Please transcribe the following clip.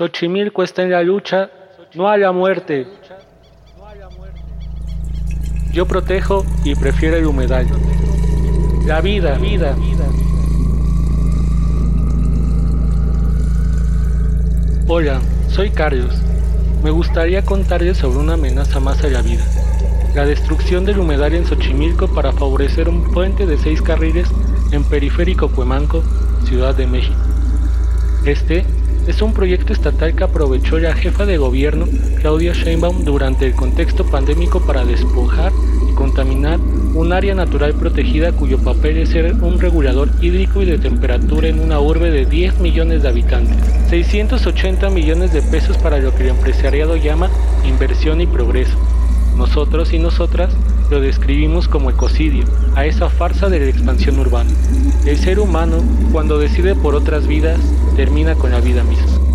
Xochimilco está en la lucha, no a la muerte. Yo protejo y prefiero el humedal. La vida, vida, vida. Hola, soy Carlos. Me gustaría contarles sobre una amenaza más a la vida. La destrucción del humedal en Xochimilco para favorecer un puente de seis carriles en Periférico Cuemanco, Ciudad de México. Este es un proyecto estatal que aprovechó la jefa de gobierno, Claudia Sheinbaum, durante el contexto pandémico para despojar y contaminar un área natural protegida cuyo papel es ser un regulador hídrico y de temperatura en una urbe de 10 millones de habitantes. 680 millones de pesos para lo que el empresariado llama inversión y progreso. Nosotros y nosotras lo describimos como ecocidio, a esa farsa de la expansión urbana. El ser humano, cuando decide por otras vidas, termina con la vida misma.